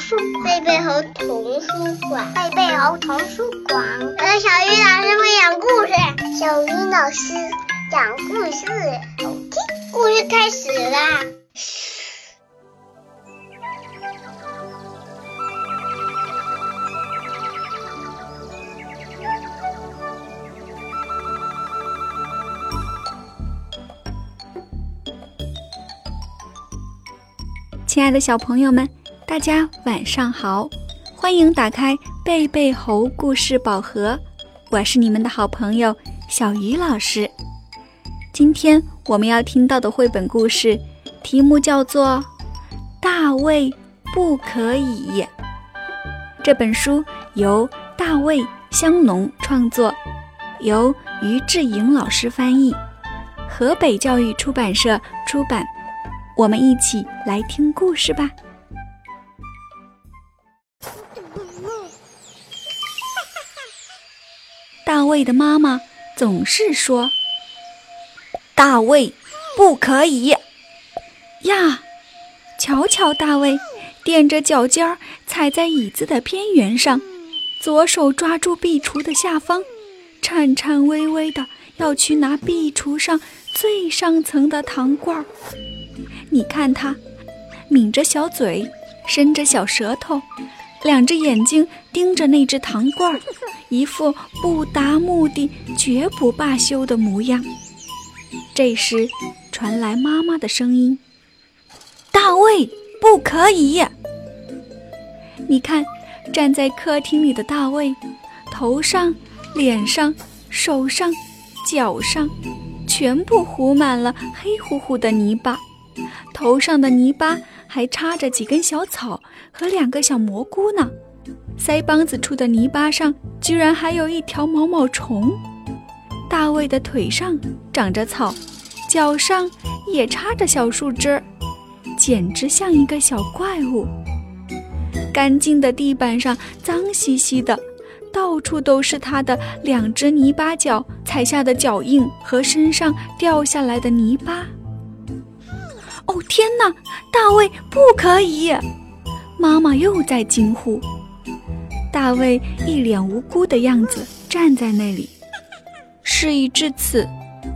书，贝贝猴童书馆，贝贝猴童书馆。我是小鱼老师会讲故事，小鱼老师讲故事，好听。故事开始啦！亲爱的小朋友们，大家晚上好！欢迎打开贝贝猴故事宝盒，我是你们的好朋友小鱼老师。今天我们要听到的绘本故事题目叫做《大卫不可以》。这本书由大卫香农创作，由于志颖老师翻译，河北教育出版社出版。我们一起来听故事吧。卫的妈妈总是说：“大卫，不可以呀！”瞧瞧，大卫踮着脚尖儿踩在椅子的边缘上，左手抓住壁橱的下方，颤颤巍巍的要去拿壁橱上最上层的糖罐儿。你看他，抿着小嘴，伸着小舌头，两只眼睛盯着那只糖罐儿，一副不达目的绝不罢休的模样。这时，传来妈妈的声音：“大卫，不可以！”你看，站在客厅里的大卫，头上、脸上、手上、脚上，全部糊满了黑乎乎的泥巴。头上的泥巴还插着几根小草和两个小蘑菇呢，腮帮子处的泥巴上居然还有一条毛毛虫。大卫的腿上长着草，脚上也插着小树枝，简直像一个小怪物。干净的地板上脏兮兮的，到处都是他的两只泥巴脚踩下的脚印和身上掉下来的泥巴。哦天哪，大卫不可以！妈妈又在惊呼。大卫一脸无辜的样子站在那里。事已至此，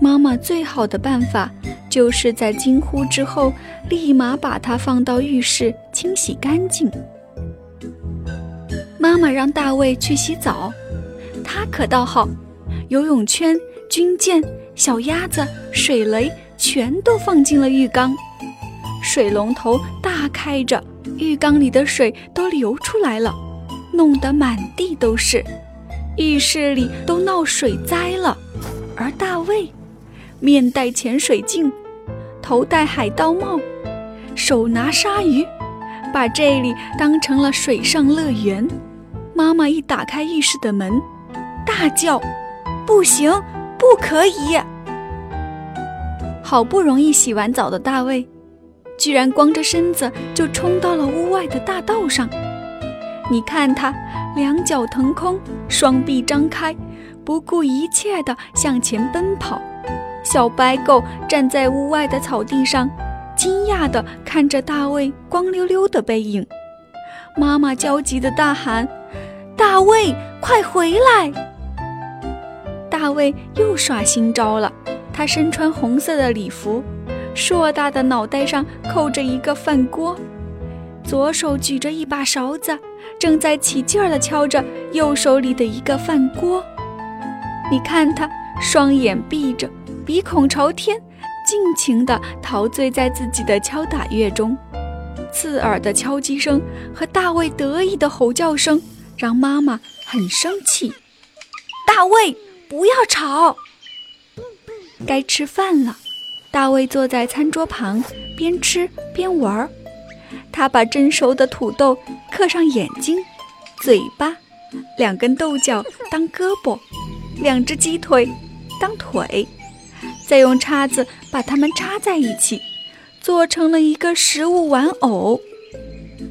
妈妈最好的办法就是在惊呼之后，立马把它放到浴室清洗干净。妈妈让大卫去洗澡，他可倒好，游泳圈、军舰、小鸭子、水雷全都放进了浴缸。水龙头大开着，浴缸里的水都流出来了，弄得满地都是，浴室里都闹水灾了。而大卫，面戴潜水镜，头戴海盗帽，手拿鲨鱼，把这里当成了水上乐园。妈妈一打开浴室的门，大叫：“不行，不可以！”好不容易洗完澡的大卫。居然光着身子就冲到了屋外的大道上，你看他两脚腾空，双臂张开，不顾一切地向前奔跑。小白狗站在屋外的草地上，惊讶地看着大卫光溜溜的背影。妈妈焦急地大喊：“大卫，快回来！”大卫又耍新招了，他身穿红色的礼服。硕大的脑袋上扣着一个饭锅，左手举着一把勺子，正在起劲儿地敲着右手里的一个饭锅。你看他双眼闭着，鼻孔朝天，尽情地陶醉在自己的敲打乐中。刺耳的敲击声和大卫得意的吼叫声让妈妈很生气。大卫，不要吵，该吃饭了。大卫坐在餐桌旁，边吃边玩儿。他把蒸熟的土豆刻上眼睛、嘴巴，两根豆角当胳膊，两只鸡腿当腿，再用叉子把它们插在一起，做成了一个食物玩偶。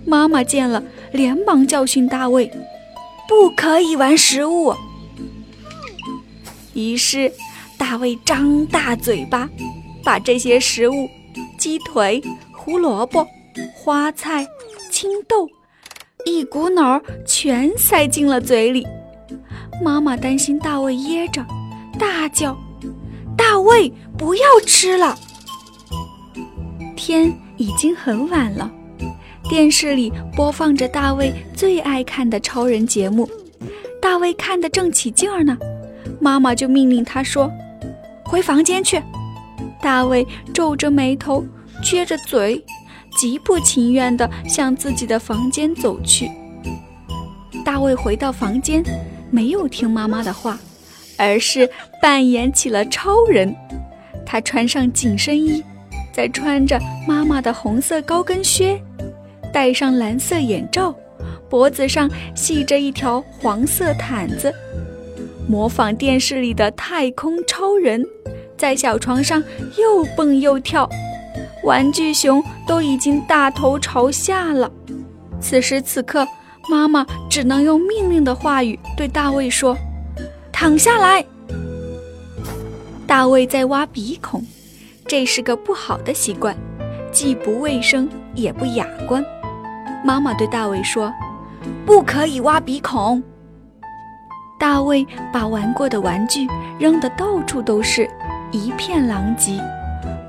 妈妈见了，连忙教训大卫：“不可以玩食物。”于是，大卫张大嘴巴。把这些食物，鸡腿、胡萝卜、花菜、青豆，一股脑儿全塞进了嘴里。妈妈担心大卫噎着，大叫：“大卫，不要吃了！”天已经很晚了，电视里播放着大卫最爱看的超人节目。大卫看得正起劲儿呢，妈妈就命令他说：“回房间去。”大卫皱着眉头，撅着嘴，极不情愿地向自己的房间走去。大卫回到房间，没有听妈妈的话，而是扮演起了超人。他穿上紧身衣。再穿着妈妈的红色高跟靴，戴上蓝色眼罩，脖子上系着一条黄色毯子，模仿电视里的太空超人，在小床上又蹦又跳。玩具熊都已经大头朝下了。此时此刻，妈妈只能用命令的话语对大卫说：“躺下来。”大卫在挖鼻孔。这是个不好的习惯，既不卫生也不雅观。妈妈对大卫说：“不可以挖鼻孔。”大卫把玩过的玩具扔得到处都是，一片狼藉，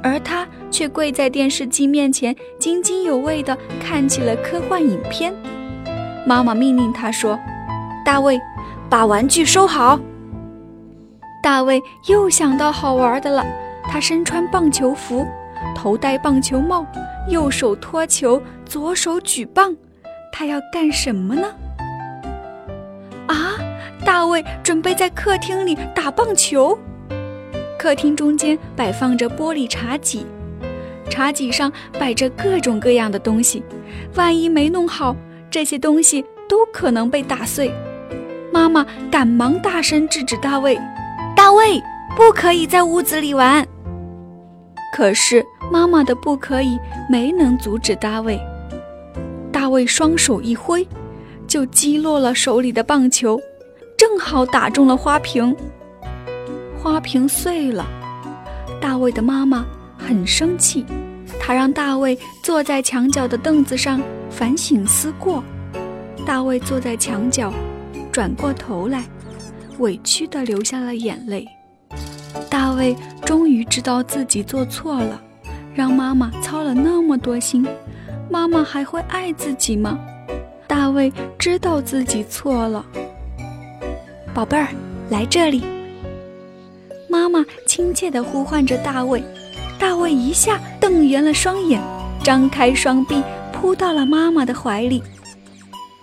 而他却跪在电视机面前，津津有味地看起了科幻影片。妈妈命令他说：“大卫，把玩具收好。”大卫又想到好玩的了。他身穿棒球服，头戴棒球帽，右手托球，左手举棒。他要干什么呢？啊！大卫准备在客厅里打棒球。客厅中间摆放着玻璃茶几，茶几上摆着各种各样的东西。万一没弄好，这些东西都可能被打碎。妈妈赶忙大声制止大卫：“大卫，不可以在屋子里玩。”可是妈妈的不可以没能阻止大卫。大卫双手一挥，就击落了手里的棒球，正好打中了花瓶，花瓶碎了。大卫的妈妈很生气，她让大卫坐在墙角的凳子上反省思过。大卫坐在墙角，转过头来，委屈地流下了眼泪。大卫终于知道自己做错了，让妈妈操了那么多心，妈妈还会爱自己吗？大卫知道自己错了，宝贝儿，来这里。妈妈亲切地呼唤着大卫，大卫一下瞪圆了双眼，张开双臂扑到了妈妈的怀里。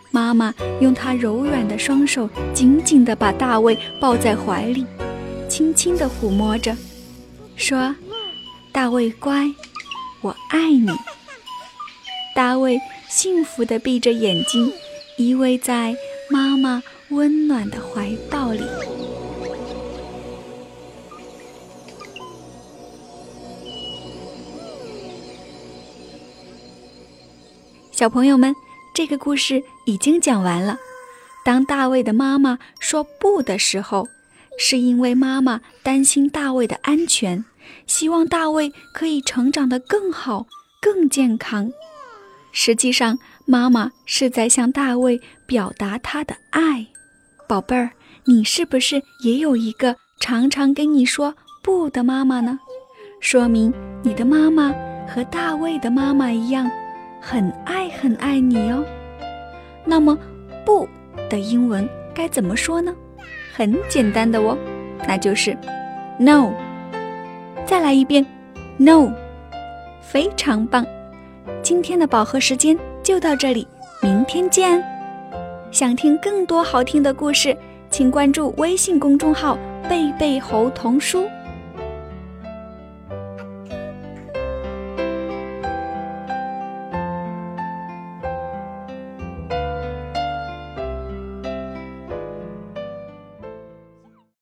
妈妈用她柔软的双手紧紧地把大卫抱在怀里。轻轻地抚摸着，说：“大卫乖，我爱你。”大卫幸福地闭着眼睛，依偎在妈妈温暖的怀抱里。小朋友们，这个故事已经讲完了。当大卫的妈妈说“不”的时候，是因为妈妈担心大卫的安全，希望大卫可以成长得更好、更健康。实际上，妈妈是在向大卫表达她的爱。宝贝儿，你是不是也有一个常常跟你说“不”的妈妈呢？说明你的妈妈和大卫的妈妈一样，很爱很爱你哦。那么，“不”的英文该怎么说呢？很简单的哦，那就是 no。再来一遍，no，非常棒。今天的饱和时间就到这里，明天见。想听更多好听的故事，请关注微信公众号“贝贝猴童书”。